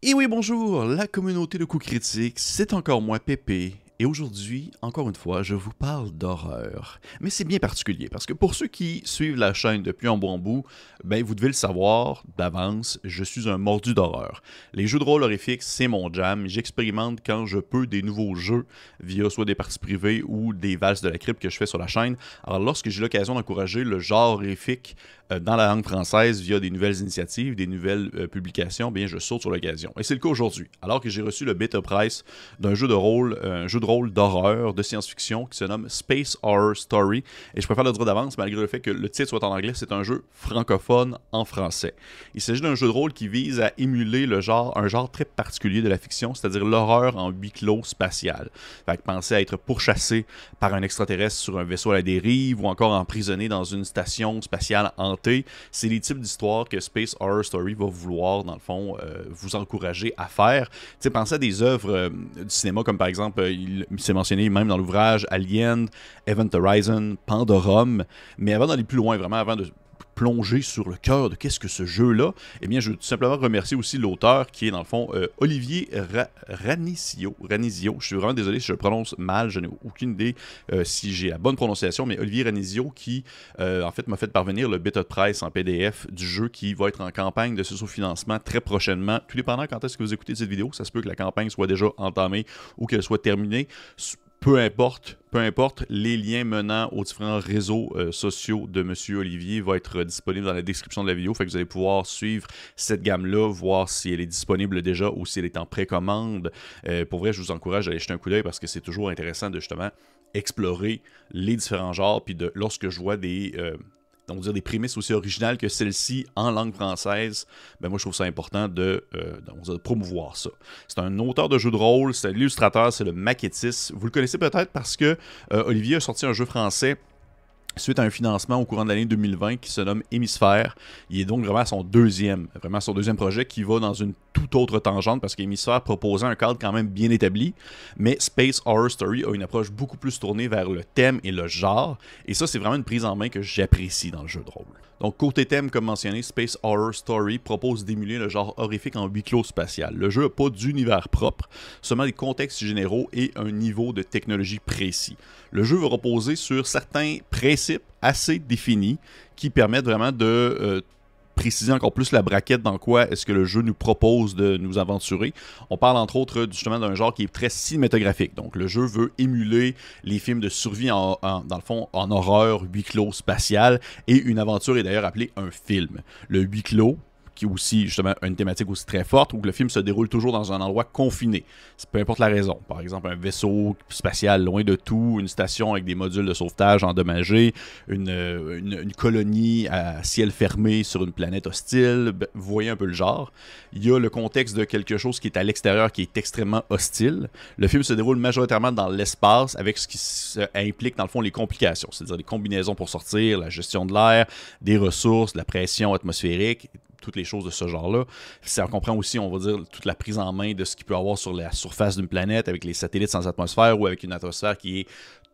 Et oui, bonjour, la communauté de coups critiques, c'est encore moi, Pépé, et aujourd'hui, encore une fois, je vous parle d'horreur. Mais c'est bien particulier parce que pour ceux qui suivent la chaîne depuis un bon bout, ben vous devez le savoir d'avance, je suis un mordu d'horreur. Les jeux de rôle horrifiques, c'est mon jam. J'expérimente quand je peux des nouveaux jeux via soit des parties privées ou des valses de la crypte que je fais sur la chaîne. Alors lorsque j'ai l'occasion d'encourager le genre horrifique dans la langue française via des nouvelles initiatives, des nouvelles euh, publications, bien je saute sur l'occasion. Et c'est le cas aujourd'hui. Alors que j'ai reçu le beta price d'un jeu de rôle, euh, un jeu de rôle d'horreur, de science-fiction qui se nomme Space Horror Story. Et je préfère le dire d'avance, malgré le fait que le titre soit en anglais, c'est un jeu francophone en français. Il s'agit d'un jeu de rôle qui vise à émuler le genre, un genre très particulier de la fiction, c'est-à-dire l'horreur en huis clos spatial. Fait que penser à être pourchassé par un extraterrestre sur un vaisseau à la dérive ou encore emprisonné dans une station spatiale c'est les types d'histoires que Space Horror Story va vouloir, dans le fond, euh, vous encourager à faire. Tu sais, pensez à des œuvres euh, du cinéma comme par exemple, euh, il c'est mentionné même dans l'ouvrage Alien, Event Horizon, Pandorum. Mais avant d'aller plus loin, vraiment, avant de plonger sur le cœur de qu'est-ce que ce jeu-là, eh bien, je veux tout simplement remercier aussi l'auteur qui est, dans le fond, euh, Olivier Ranizio. Ranizio. Je suis vraiment désolé si je prononce mal, je n'ai aucune idée euh, si j'ai la bonne prononciation, mais Olivier Ranizio qui, euh, en fait, m'a fait parvenir le beta de presse en PDF du jeu qui va être en campagne de sous-financement très prochainement. Tout dépendant quand est-ce que vous écoutez cette vidéo, ça se peut que la campagne soit déjà entamée ou qu'elle soit terminée peu importe, peu importe, les liens menant aux différents réseaux euh, sociaux de M. Olivier vont être disponibles dans la description de la vidéo. Fait que vous allez pouvoir suivre cette gamme-là, voir si elle est disponible déjà ou si elle est en précommande. Euh, pour vrai, je vous encourage à aller jeter un coup d'œil parce que c'est toujours intéressant de justement explorer les différents genres. Puis lorsque je vois des, euh, on dire, des prémices aussi originales que celle-ci en langue française, ben moi je trouve ça important de, euh, promouvoir ça. C'est un auteur de jeux de rôle, c'est l'illustrateur, c'est le maquettiste. Vous le connaissez peut-être parce que euh, Olivier a sorti un jeu français suite à un financement au courant de l'année 2020 qui se nomme Hémisphère. Il est donc vraiment son deuxième, vraiment son deuxième projet qui va dans une toute autre tangente parce qu'Hémisphère proposait un cadre quand même bien établi, mais Space Horror Story a une approche beaucoup plus tournée vers le thème et le genre, et ça c'est vraiment une prise en main que j'apprécie dans le jeu de rôle. Donc, côté thème, comme mentionné, Space Horror Story propose d'émuler le genre horrifique en huis clos spatial. Le jeu n'a pas d'univers propre, seulement des contextes généraux et un niveau de technologie précis. Le jeu va reposer sur certains assez définis qui permettent vraiment de euh, préciser encore plus la braquette dans quoi est-ce que le jeu nous propose de nous aventurer. On parle entre autres justement d'un genre qui est très cinématographique. Donc le jeu veut émuler les films de survie en, dans le fond en horreur, huis clos spatial et une aventure est d'ailleurs appelée un film. Le huis clos, qui est aussi justement une thématique aussi très forte, où le film se déroule toujours dans un endroit confiné. Peu importe la raison. Par exemple, un vaisseau spatial loin de tout, une station avec des modules de sauvetage endommagés, une, une, colonie à ciel fermé sur une planète hostile. Ben, vous voyez un peu le genre. Il y a le contexte de quelque chose qui est à l'extérieur, qui est extrêmement hostile. Le film se déroule majoritairement dans l'espace, avec ce qui implique dans le fond les complications, c'est-à-dire les combinaisons pour sortir, la gestion de l'air, des ressources, la pression atmosphérique, toutes les choses de ce genre-là. Ça comprend aussi, on va dire, toute la prise en main de ce qu'il peut avoir sur la surface d'une planète avec les satellites sans atmosphère ou avec une atmosphère qui est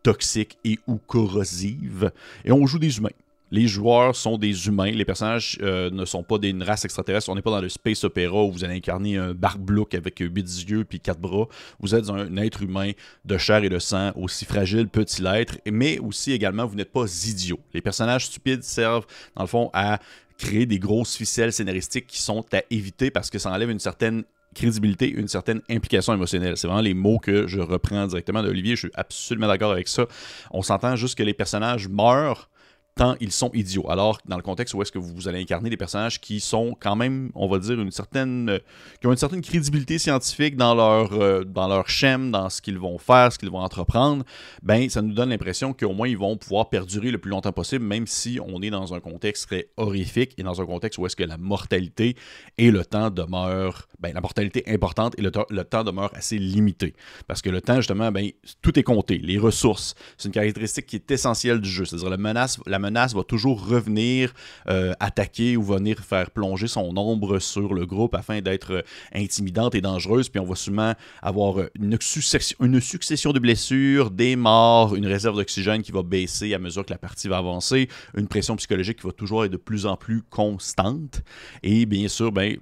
toxique et ou corrosive. Et on joue des humains. Les joueurs sont des humains, les personnages euh, ne sont pas des races extraterrestres. On n'est pas dans le space opéra où vous allez incarner un barblook avec huit yeux puis quatre bras. Vous êtes un être humain de chair et de sang, aussi fragile peut-il être, mais aussi également vous n'êtes pas idiot. Les personnages stupides servent dans le fond à créer des grosses ficelles scénaristiques qui sont à éviter parce que ça enlève une certaine crédibilité, une certaine implication émotionnelle. C'est vraiment les mots que je reprends directement d'Olivier. Je suis absolument d'accord avec ça. On s'entend juste que les personnages meurent tant ils sont idiots. Alors, dans le contexte où est-ce que vous allez incarner des personnages qui sont quand même, on va dire, une certaine, euh, qui ont une certaine crédibilité scientifique dans leur, euh, dans leur schème, dans ce qu'ils vont faire, ce qu'ils vont entreprendre, ben, ça nous donne l'impression qu'au moins ils vont pouvoir perdurer le plus longtemps possible, même si on est dans un contexte très horrifique et dans un contexte où est-ce que la mortalité et le temps demeurent, ben, la mortalité importante et le, le temps demeure assez limité. Parce que le temps, justement, ben, tout est compté. Les ressources, c'est une caractéristique qui est essentielle du jeu. C'est-à-dire la menace, menace va toujours revenir euh, attaquer ou venir faire plonger son ombre sur le groupe afin d'être euh, intimidante et dangereuse. Puis on va souvent avoir une succession, une succession de blessures, des morts, une réserve d'oxygène qui va baisser à mesure que la partie va avancer, une pression psychologique qui va toujours être de plus en plus constante. Et bien sûr, ben,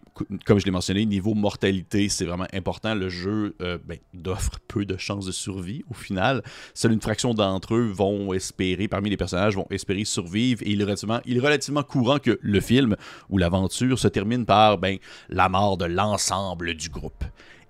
comme je l'ai mentionné, niveau mortalité, c'est vraiment important. Le jeu ben, offre peu de chances de survie au final. Seule une fraction d'entre eux vont espérer, parmi les personnages, vont espérer survivre. Et il est relativement, il est relativement courant que le film ou l'aventure se termine par ben, la mort de l'ensemble du groupe.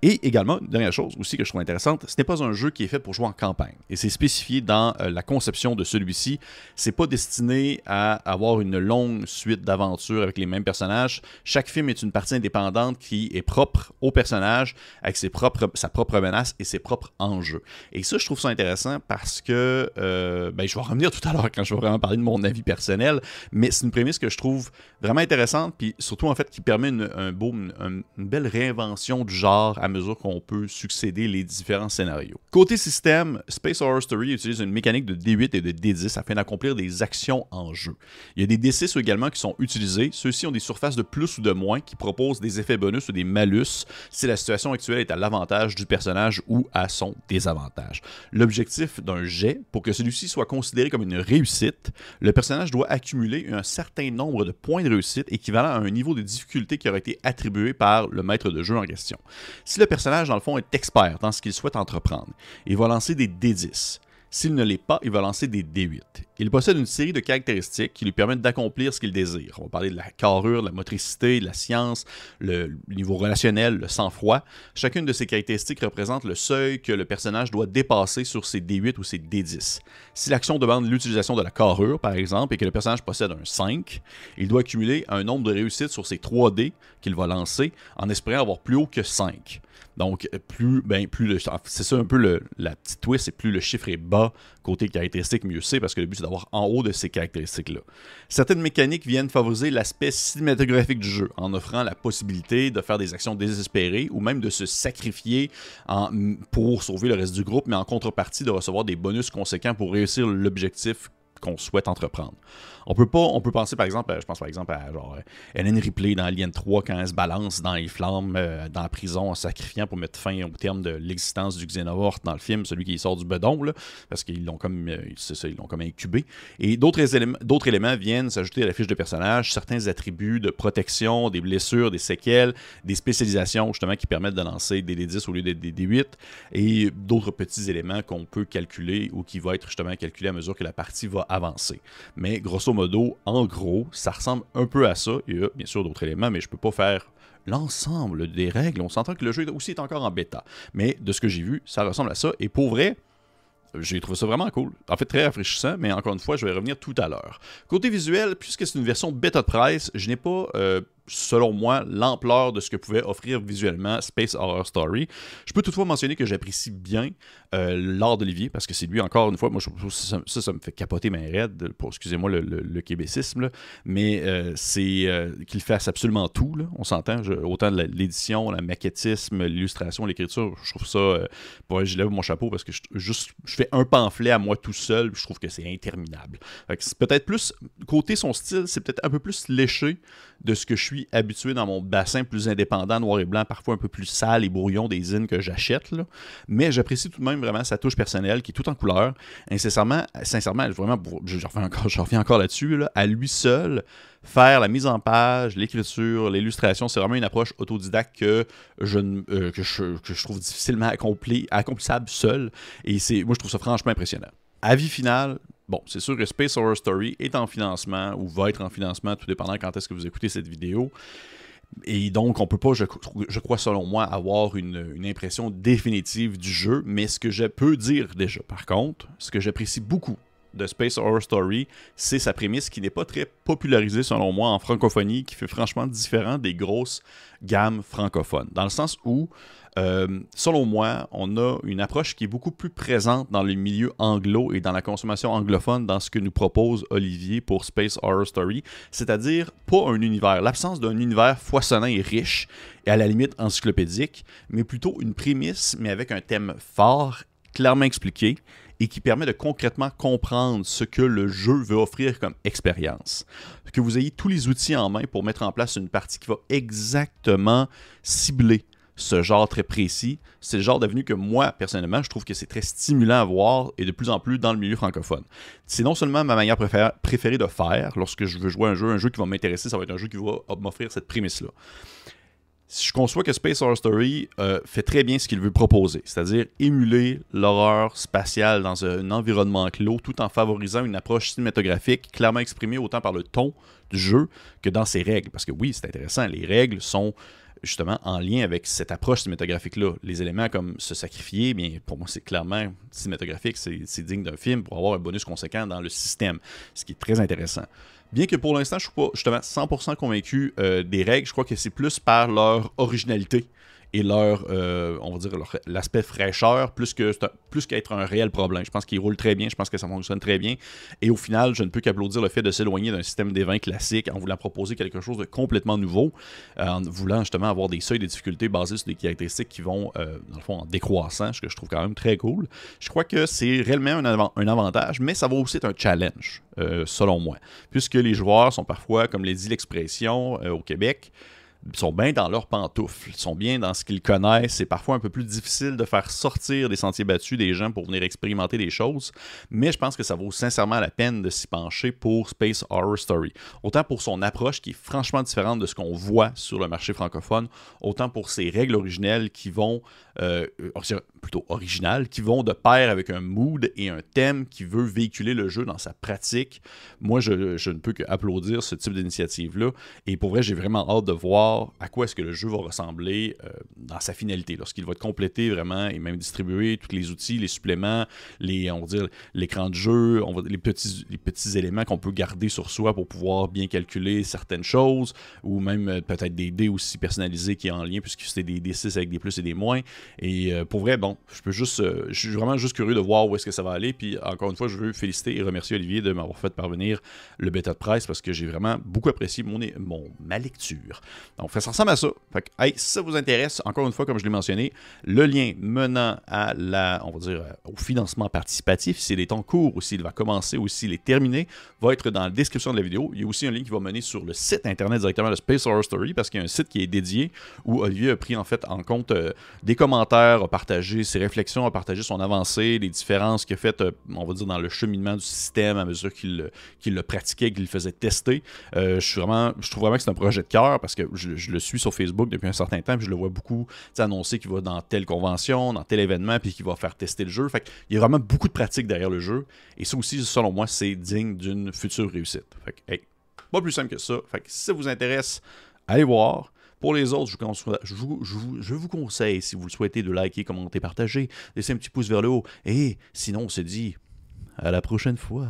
Et également, une dernière chose aussi que je trouve intéressante, ce n'est pas un jeu qui est fait pour jouer en campagne. Et c'est spécifié dans euh, la conception de celui-ci. C'est pas destiné à avoir une longue suite d'aventures avec les mêmes personnages. Chaque film est une partie indépendante qui est propre au personnage, avec ses propres, sa propre menace et ses propres enjeux. Et ça, je trouve ça intéressant parce que, euh, ben, je vais revenir tout à l'heure quand je vais vraiment parler de mon avis personnel, mais c'est une prémisse que je trouve vraiment intéressante, puis surtout en fait qui permet une, belle réinvention du genre à mesure qu'on peut succéder les différents scénarios. Côté système, Space Horror Story utilise une mécanique de D8 et de D10 afin d'accomplir des actions en jeu. Il y a des D6 également qui sont utilisés. Ceux-ci ont des surfaces de plus ou de moins qui proposent des effets bonus ou des malus si la situation actuelle est à l'avantage du personnage ou à son désavantage. L'objectif d'un jet, pour que celui-ci soit considéré comme une réussite, le personnage doit accumuler un certain nombre de points de réussite équivalent à un niveau de difficulté qui aurait été attribué par le maître de jeu en question. Si personnage, dans le fond, est expert dans ce qu'il souhaite entreprendre, il va lancer des D10. S'il ne l'est pas, il va lancer des D8. Il possède une série de caractéristiques qui lui permettent d'accomplir ce qu'il désire. On va parler de la carrure, de la motricité, de la science, le niveau relationnel, le sang-froid. Chacune de ces caractéristiques représente le seuil que le personnage doit dépasser sur ses D8 ou ses D10. Si l'action demande l'utilisation de la carrure, par exemple, et que le personnage possède un 5, il doit accumuler un nombre de réussites sur ses 3D qu'il va lancer en espérant avoir plus haut que 5. Donc, plus, ben, plus c'est ça un peu le, la petite twist, c'est plus le chiffre est bas côté caractéristique, mieux c'est, parce que le but c'est d'avoir en haut de ces caractéristiques-là. Certaines mécaniques viennent favoriser l'aspect cinématographique du jeu, en offrant la possibilité de faire des actions désespérées ou même de se sacrifier pour sauver le reste du groupe, mais en contrepartie de recevoir des bonus conséquents pour réussir l'objectif qu'on souhaite entreprendre. On peut pas, on penser par exemple, je pense par exemple à genre Ellen Ripley dans Alien 3 quand elle se balance dans les flammes euh, dans la prison en sacrifiant pour mettre fin au terme de l'existence du Xenomorph dans le film, celui qui sort du bedon, parce qu'ils l'ont comme, euh, ils l'ont comme incubé. Et d'autres éléments, d'autres éléments viennent s'ajouter à la fiche de personnage, certains attributs de protection, des blessures, des séquelles, des spécialisations justement qui permettent de lancer des D10 au lieu des D8, et d'autres petits éléments qu'on peut calculer ou qui vont être justement calculés à mesure que la partie va avancer. Mais grosso modo, en gros, ça ressemble un peu à ça. Il y a bien sûr d'autres éléments, mais je ne peux pas faire l'ensemble des règles. On s'entend que le jeu aussi est encore en bêta. Mais de ce que j'ai vu, ça ressemble à ça. Et pour vrai, j'ai trouvé ça vraiment cool. En fait, très rafraîchissant, mais encore une fois, je vais revenir tout à l'heure. Côté visuel, puisque c'est une version bêta de price, je n'ai pas euh, selon moi, l'ampleur de ce que pouvait offrir visuellement Space Horror Story. Je peux toutefois mentionner que j'apprécie bien euh, l'art d'Olivier, parce que c'est lui, encore une fois, moi, ça, me fait capoter ma raide, pour, excusez-moi le, le, québécisme, mais euh, c'est euh, qu'il fasse absolument tout, on s'entend, autant l'édition, la maquettisme, l'illustration, l'écriture, je trouve ça, pour je lève mon chapeau, parce que je, juste, je fais un pamphlet à moi tout seul, je trouve que c'est interminable. C'est peut-être plus, côté son style, c'est peut-être un peu plus léché de ce que je suis habitué dans mon bassin plus indépendant, noir et blanc, parfois un peu plus sale et brouillon des zines que j'achète. Mais j'apprécie tout de même vraiment sa touche personnelle qui est tout en couleur. Sincèrement, sincèrement vraiment, je, reviens encore, je reviens encore là-dessus, à lui seul, faire la mise en page, l'écriture, l'illustration, c'est vraiment une approche autodidacte que je, euh, que je, trouve difficilement accompli, accomplissable seul. Et moi, je trouve ça franchement impressionnant. Avis final, Bon, c'est sûr que Space Horror Story est en financement ou va être en financement, tout dépendant quand est-ce que vous écoutez cette vidéo. Et donc, on peut pas, je, crois selon moi, avoir une, impression définitive du jeu, mais ce que je peux dire déjà, par contre, ce que j'apprécie beaucoup de Space Horror Story, c'est sa prémisse qui n'est pas très popularisée selon moi en francophonie, qui fait franchement différent des grosses gammes francophones. Dans le sens où, euh, selon moi, on a une approche qui est beaucoup plus présente dans le milieu anglo et dans la consommation anglophone dans ce que nous propose Olivier pour Space Horror Story, c'est-à-dire pas un univers, l'absence d'un univers foisonnant et riche et à la limite encyclopédique, mais plutôt une prémisse mais avec un thème fort, clairement expliqué et qui permet de concrètement comprendre ce que le jeu veut offrir comme expérience. Que vous ayez tous les outils en main pour mettre en place une partie qui va exactement cibler ce genre très précis. C'est le genre d'avenue que moi, personnellement, je trouve que c'est très stimulant à voir et de plus en plus dans le milieu francophone. C'est non seulement ma manière préférée de faire lorsque je veux jouer un jeu, un jeu qui va m'intéresser, ça va être un jeu qui va m'offrir cette prémisse-là je conçois que Space Horror Story euh, fait très bien ce qu'il veut proposer, c'est-à-dire émuler l'horreur spatiale dans un environnement clos tout en favorisant une approche cinématographique clairement exprimée autant par le ton du jeu que dans ses règles. Parce que oui, c'est intéressant, les règles sont justement en lien avec cette approche cinématographique-là. Les éléments comme se sacrifier, bien, pour moi, c'est clairement cinématographique, c'est digne d'un film pour avoir un bonus conséquent dans le système, ce qui est très intéressant. Bien que pour l'instant, je ne suis pas justement 100% convaincu euh, des règles, je crois que c'est plus par leur originalité et leur, euh, on va dire, l'aspect fraîcheur, plus que plus qu'être un réel problème. Je pense qu'il roule très bien, je pense que ça fonctionne très bien. Et au final, je ne peux qu'applaudir le fait de s'éloigner d'un système des vins classique en voulant proposer quelque chose de complètement nouveau, euh, en voulant justement avoir des seuils de difficulté basés sur des caractéristiques qui vont, euh, dans le fond, en décroissant, ce que je trouve quand même très cool. Je crois que c'est réellement un, un, avantage, mais ça va aussi être un challenge, selon moi, puisque les joueurs sont parfois, comme l'a dit l'expression au Québec, sont bien dans leurs pantoufles, sont bien dans ce qu'ils connaissent. C'est parfois un peu plus difficile de faire sortir des sentiers battus des gens pour venir expérimenter des choses, mais je pense que ça vaut sincèrement la peine de s'y pencher pour Space Horror Story. Autant pour son approche qui est franchement différente de ce qu'on voit sur le marché francophone, autant pour ses règles originelles qui vont, euh, plutôt originales, qui vont de pair avec un mood et un thème qui veut véhiculer le jeu dans sa pratique. Moi, je, je ne peux qu'applaudir ce type d'initiative-là. Et pour vrai, j'ai vraiment hâte de voir à quoi est-ce que le jeu va ressembler euh, dans sa finalité, lorsqu'il va être complété vraiment et même distribué, tous les outils, les suppléments, les, on va dire, l'écran de jeu, les, petits, les petits éléments qu'on peut garder sur soi pour pouvoir bien calculer certaines choses, ou même euh, peut-être des dés aussi personnalisés qui est en lien, puisque c'est des D6 avec des plus et des moins. Et euh, pour vrai, bon, je peux juste, je suis vraiment juste curieux de voir où est-ce que ça va aller. Puis encore une fois, je veux féliciter et remercier Olivier de m'avoir fait parvenir le bêta de presse parce que j'ai vraiment beaucoup apprécié mon, mon, ma lecture. Ça ressemble à ça. Fait si ça vous intéresse, encore une fois, comme je l'ai mentionné, le lien menant à la, on va dire, euh, au financement participatif, s'il est en cours ou s'il va commencer ou s'il est terminé, va être dans la description de la vidéo. Il y a aussi un lien qui va mener sur le site internet directement de Space Horror Story parce qu'il y a un site qui est dédié où Olivier a pris en fait en compte euh, des commentaires, a partagé ses réflexions, a partagé son avancée, les différences qu'il a faites, euh, on va dire, dans le cheminement du système à mesure qu'il le pratiquait, qu'il le faisait tester. je, suis vraiment, je trouve vraiment que c'est un projet de cœur parce que je, je, le suis sur Facebook depuis un certain temps, puis je le vois beaucoup annoncer qu'il va dans telle convention, dans tel événement, puis qu'il va faire tester le jeu. Fait il y a vraiment beaucoup de pratiques derrière le jeu. Et ça aussi, selon moi, c'est digne d'une future réussite. Fait que, pas plus simple que ça. Fait que si ça vous intéresse, allez voir. Pour les autres, je vous, je vous, conseille, si vous le souhaitez, de liker, commenter, partager, laisser un petit pouce vers le haut. Et sinon, on se dit à la prochaine fois.